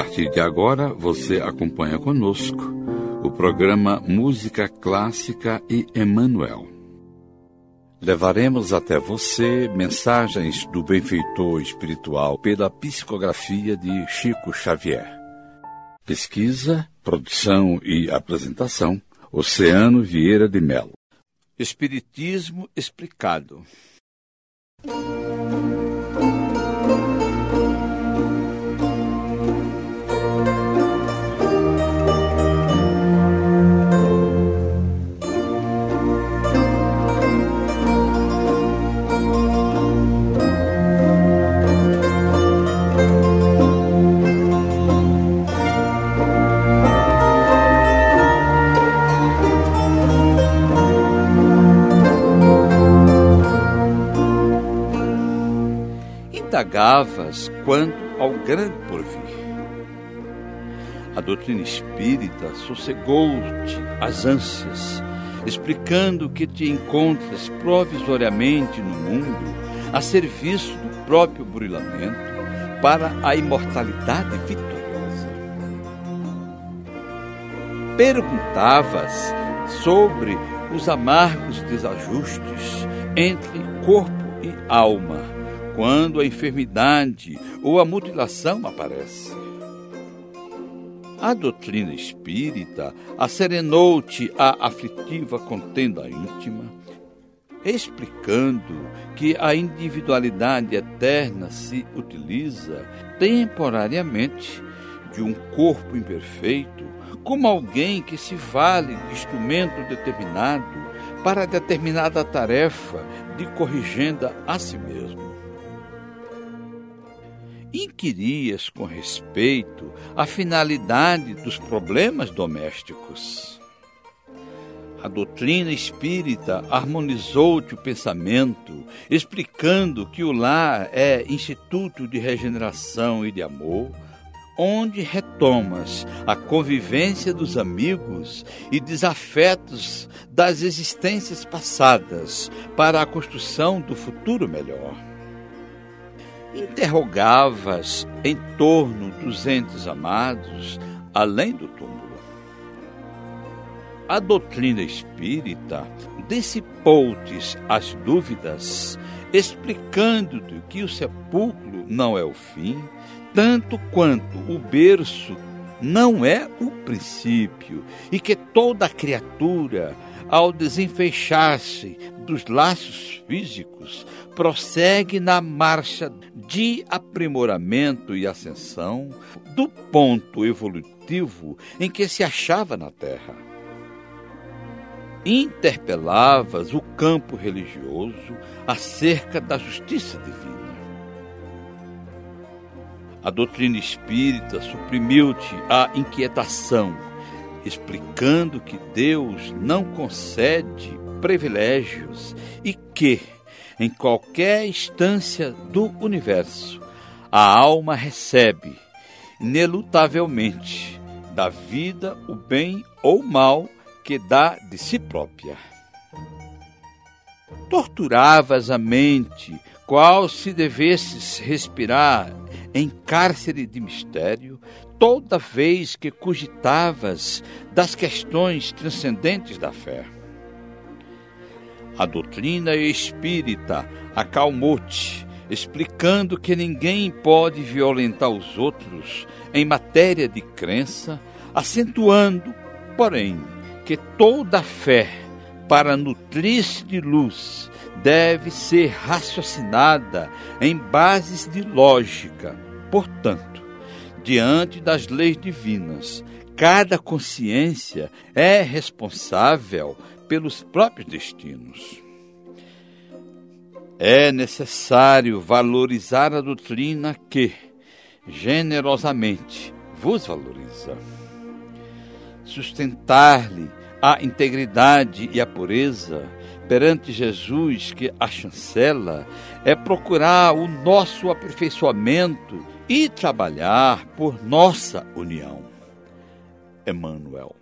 Partir de agora, você acompanha conosco o programa Música Clássica e Emmanuel. Levaremos até você mensagens do benfeitor espiritual pela psicografia de Chico Xavier. Pesquisa, produção e apresentação, Oceano Vieira de Melo. Espiritismo explicado. Indagavas quanto ao grande porvir. A doutrina espírita sossegou-te as ânsias, explicando que te encontras provisoriamente no mundo a serviço do próprio burilamento para a imortalidade vitoriosa. Perguntavas sobre os amargos desajustes entre corpo e alma quando a enfermidade ou a mutilação aparece. A doutrina espírita acerenou-te a aflitiva contenda íntima, explicando que a individualidade eterna se utiliza temporariamente de um corpo imperfeito como alguém que se vale de instrumento determinado para determinada tarefa de corrigenda a si mesmo inquirias com respeito a finalidade dos problemas domésticos. A doutrina espírita harmonizou-te o pensamento, explicando que o lar é instituto de regeneração e de amor, onde retomas a convivência dos amigos e desafetos das existências passadas para a construção do futuro melhor interrogavas em torno dos entes amados, além do túmulo. A doutrina espírita dissipou-te as dúvidas, explicando-te que o sepulcro não é o fim, tanto quanto o berço não é o princípio, e que toda criatura, ao desenfeixar-se dos laços físicos, prossegue na marcha de aprimoramento e ascensão do ponto evolutivo em que se achava na Terra. Interpelavas o campo religioso acerca da justiça divina. A doutrina espírita suprimiu-te a inquietação, explicando que Deus não concede privilégios e que, em qualquer instância do universo, a alma recebe, inelutavelmente, da vida o bem ou mal que dá de si própria. Torturavas a mente, qual se devesses respirar em cárcere de mistério, toda vez que cogitavas das questões transcendentes da fé. A doutrina espírita acalmou-te, explicando que ninguém pode violentar os outros em matéria de crença, acentuando, porém, que toda fé, para nutrir-se de luz, deve ser raciocinada em bases de lógica. Portanto, diante das leis divinas, cada consciência é responsável pelos próprios destinos. É necessário valorizar a doutrina que, generosamente, vos valoriza. Sustentar-lhe a integridade e a pureza perante Jesus, que a chancela, é procurar o nosso aperfeiçoamento e trabalhar por nossa união. Emmanuel.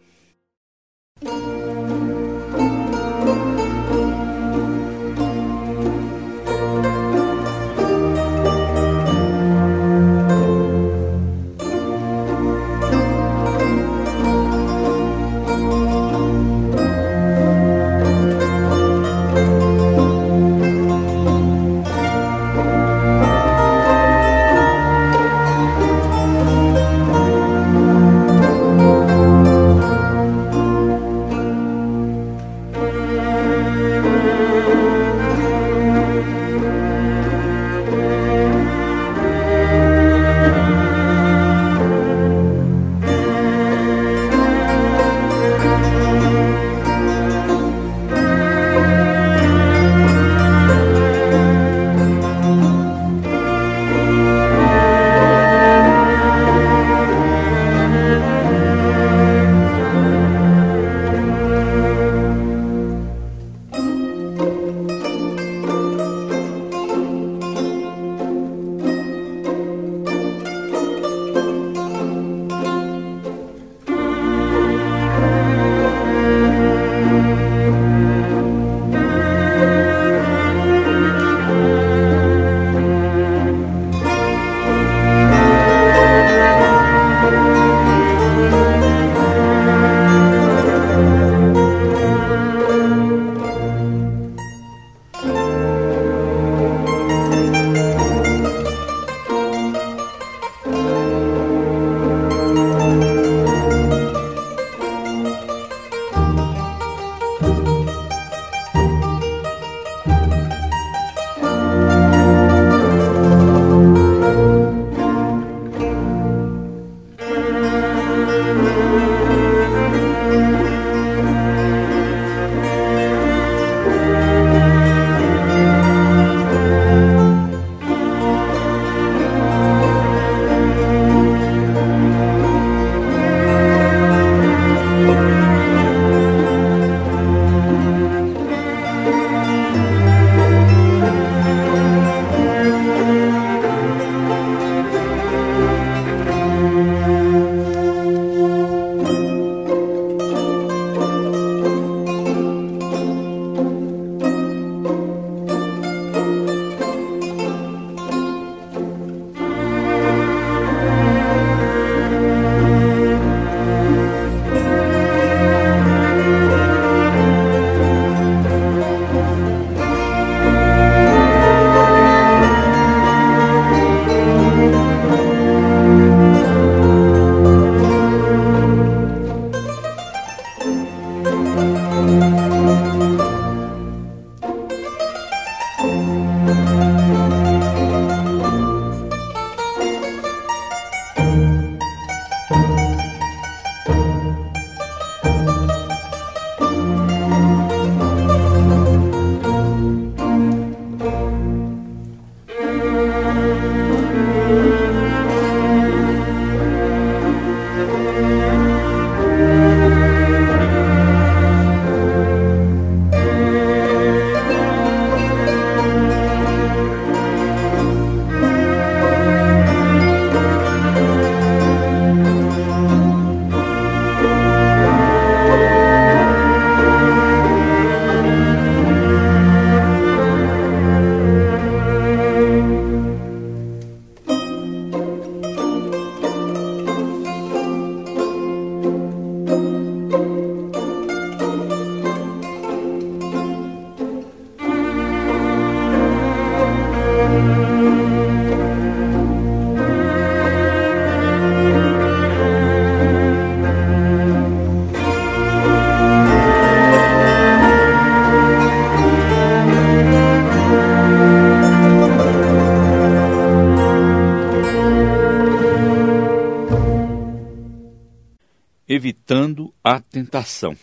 Evitando a tentação.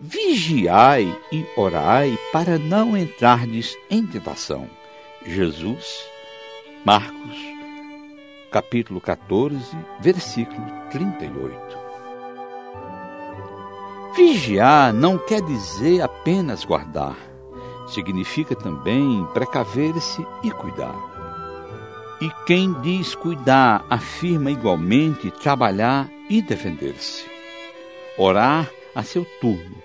Vigiai e orai para não entrardes em tentação. Jesus, Marcos, capítulo 14, versículo 38. Vigiar não quer dizer apenas guardar, significa também precaver-se e cuidar. E quem diz cuidar afirma igualmente trabalhar e defender-se. Orar a seu turno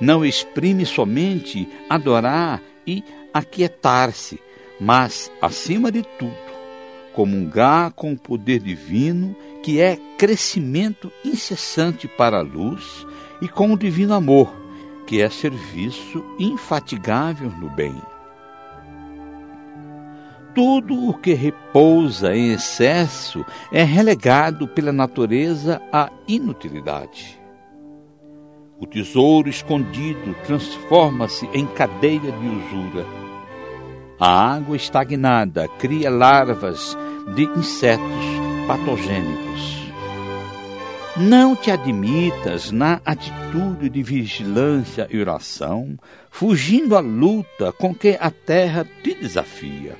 não exprime somente adorar e aquietar-se, mas, acima de tudo, comungar com o poder divino que é crescimento incessante para a luz e com o divino amor, que é serviço infatigável no bem. Tudo o que repousa em excesso é relegado pela natureza à inutilidade. O tesouro escondido transforma-se em cadeia de usura. A água estagnada cria larvas de insetos patogênicos. Não te admitas na atitude de vigilância e oração, fugindo à luta com que a terra te desafia.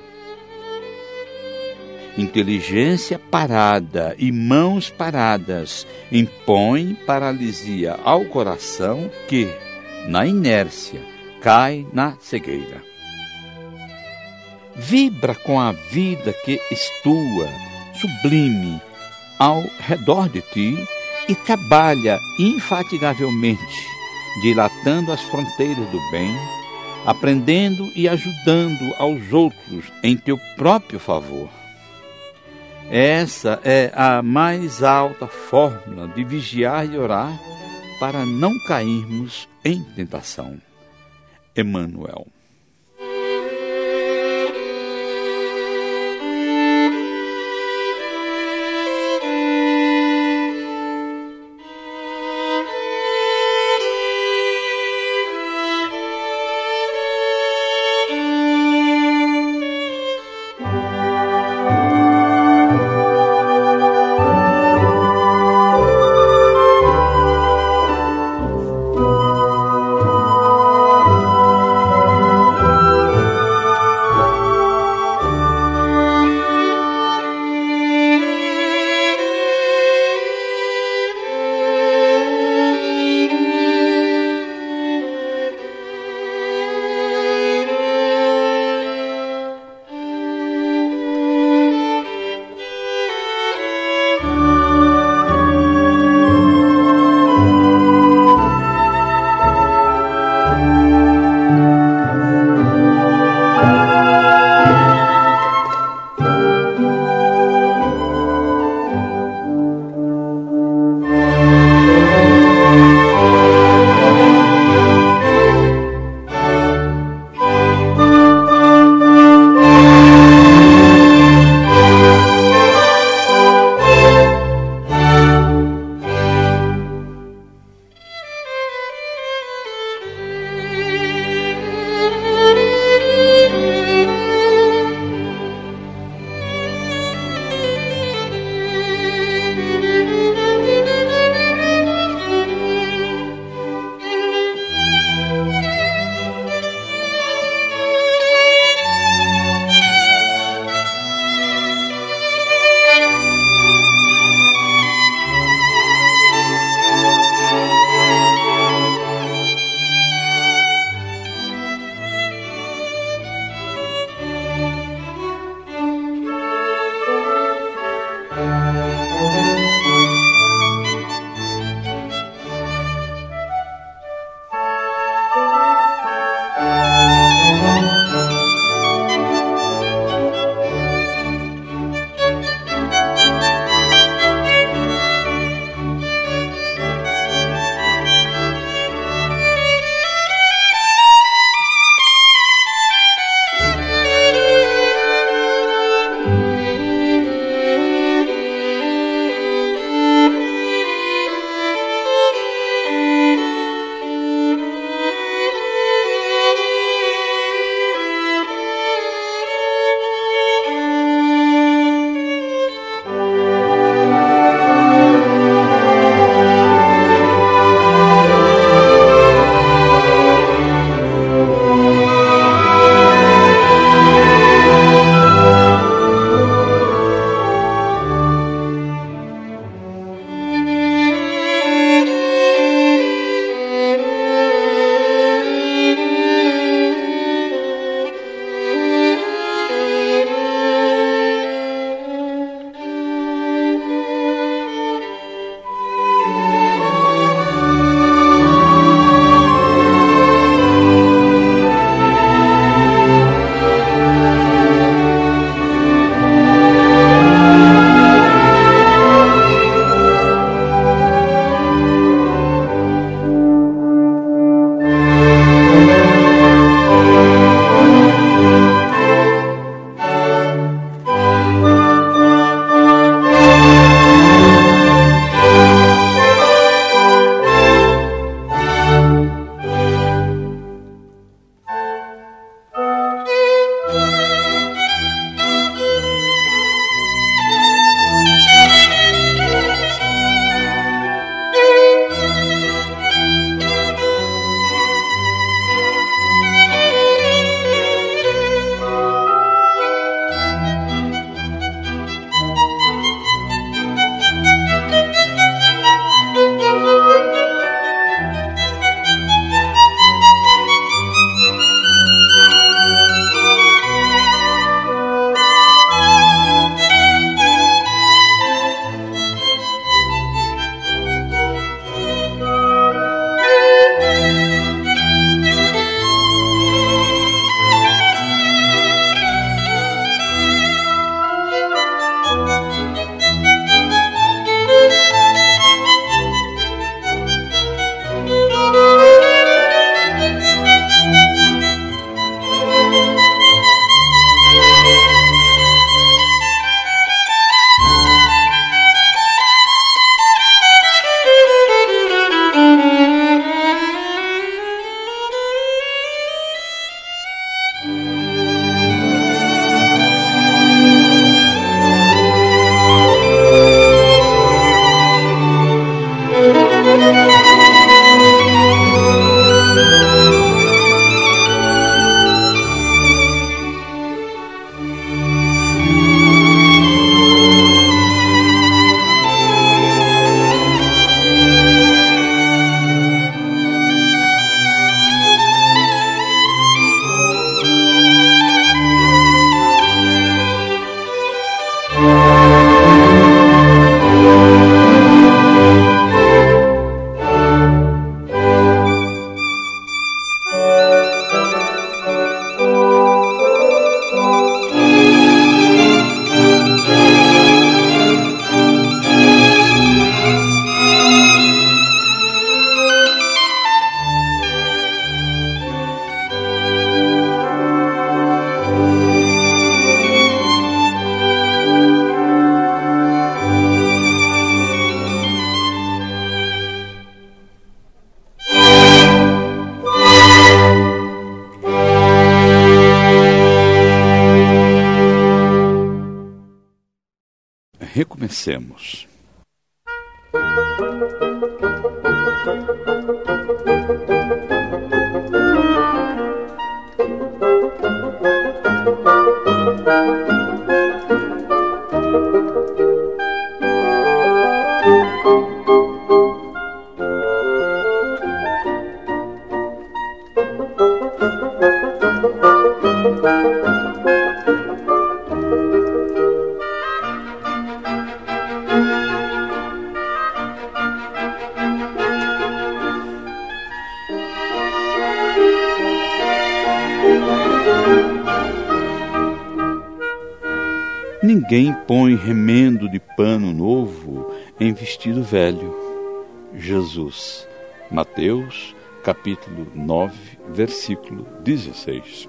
Inteligência parada e mãos paradas impõem paralisia ao coração que, na inércia, cai na cegueira. Vibra com a vida que estua, sublime, ao redor de ti e trabalha infatigavelmente, dilatando as fronteiras do bem, aprendendo e ajudando aos outros em teu próprio favor. Essa é a mais alta fórmula de vigiar e orar para não cairmos em tentação. Emmanuel. Pensemos. Ninguém põe remendo de pano novo em vestido velho. Jesus. Mateus, capítulo 9, versículo 16.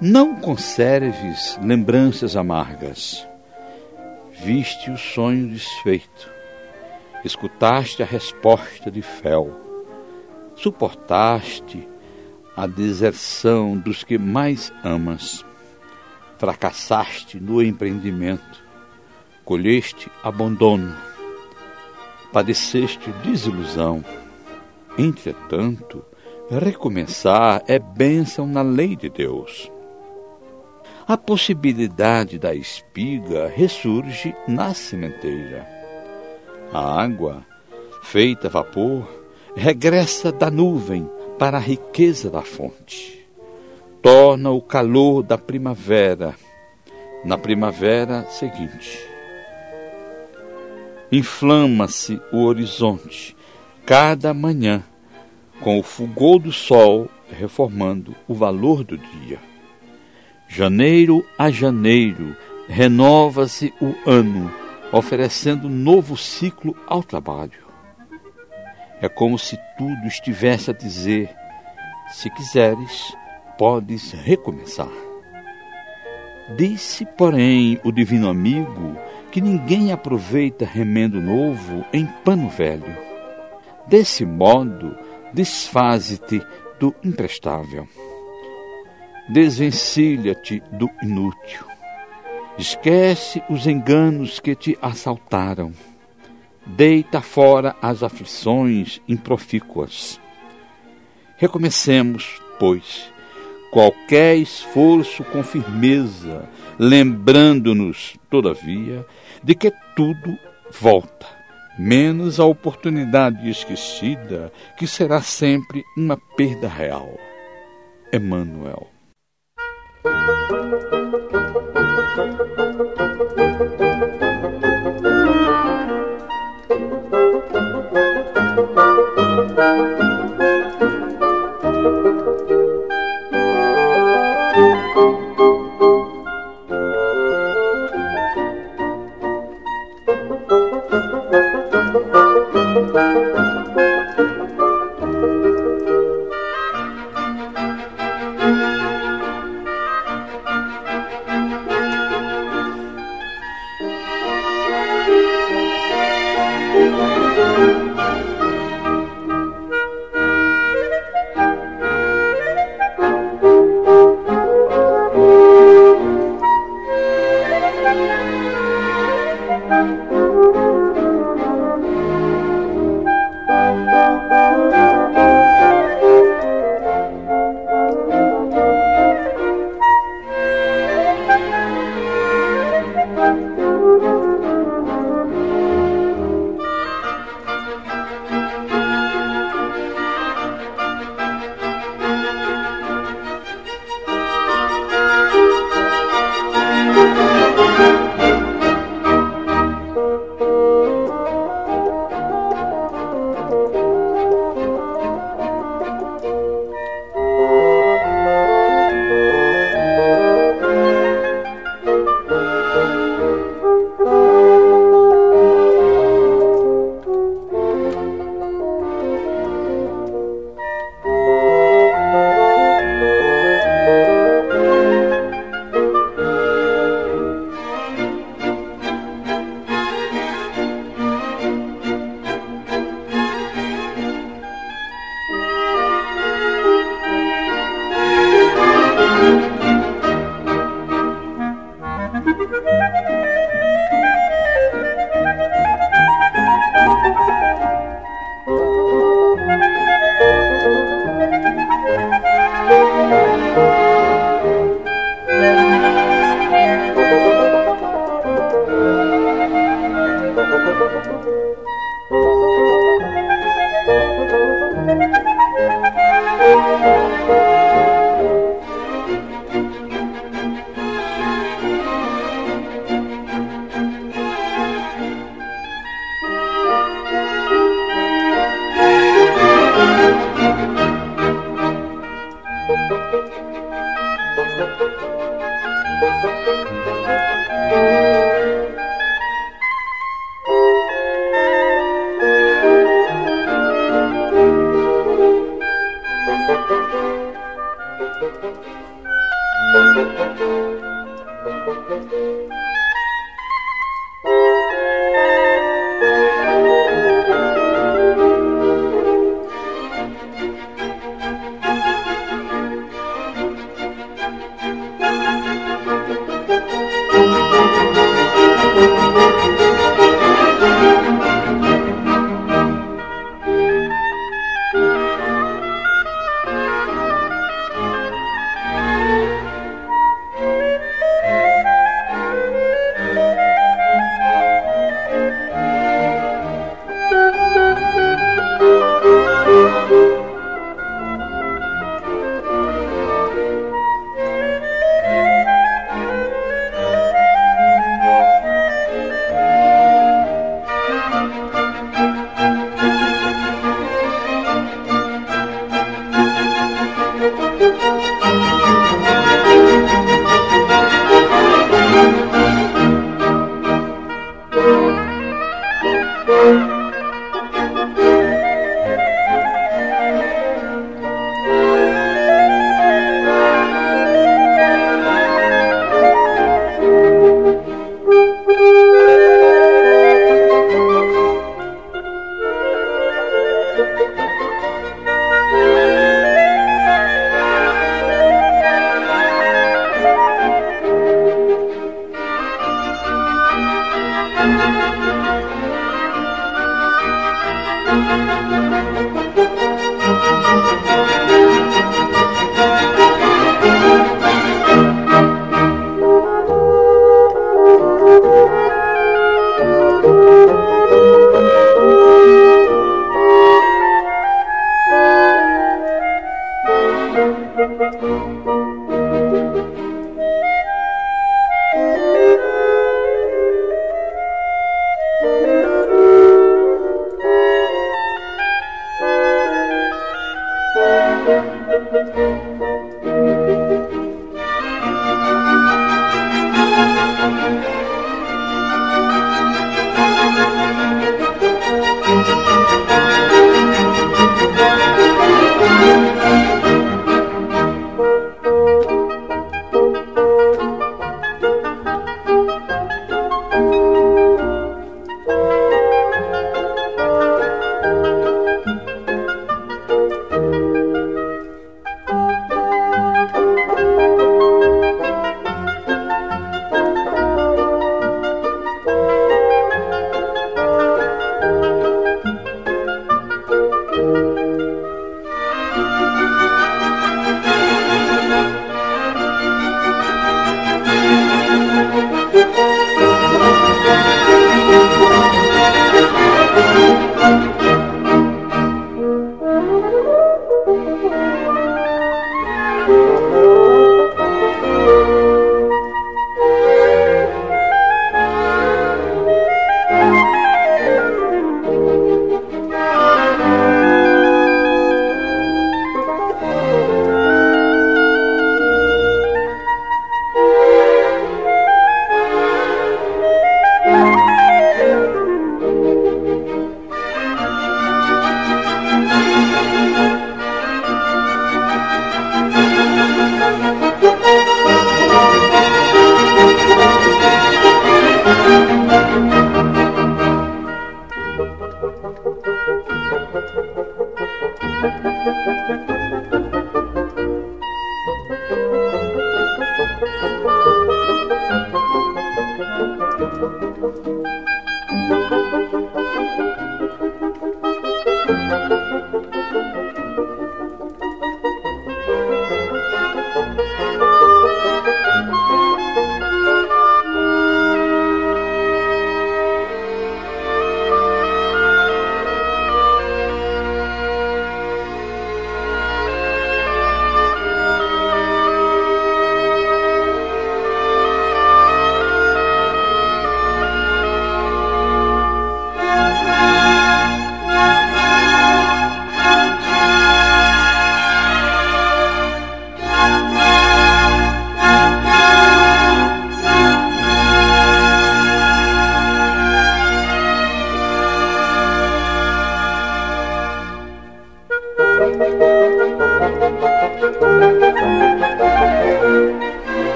Não conserves lembranças amargas. Viste o sonho desfeito. Escutaste a resposta de fel. Suportaste a deserção dos que mais amas fracassaste no empreendimento, colheste abandono, padeceste desilusão. Entretanto, recomeçar é bênção na lei de Deus. A possibilidade da espiga ressurge na sementeira. A água, feita vapor, regressa da nuvem para a riqueza da fonte torna o calor da primavera na primavera seguinte. Inflama-se o horizonte cada manhã com o fulgor do sol reformando o valor do dia. Janeiro a janeiro renova-se o ano, oferecendo novo ciclo ao trabalho. É como se tudo estivesse a dizer: se quiseres, podes recomeçar. Disse, porém, o divino amigo que ninguém aproveita remendo novo em pano velho. Desse modo, desfaze-te do imprestável. Desvencilha-te do inútil. Esquece os enganos que te assaltaram. Deita fora as aflições improfícuas. Recomecemos, pois, qualquer esforço com firmeza, lembrando-nos, todavia, de que tudo volta, menos a oportunidade esquecida, que será sempre uma perda real. Emmanuel.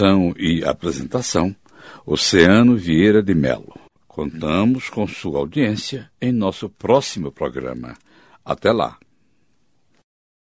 Produção e apresentação, Oceano Vieira de Melo. Contamos com sua audiência em nosso próximo programa. Até lá!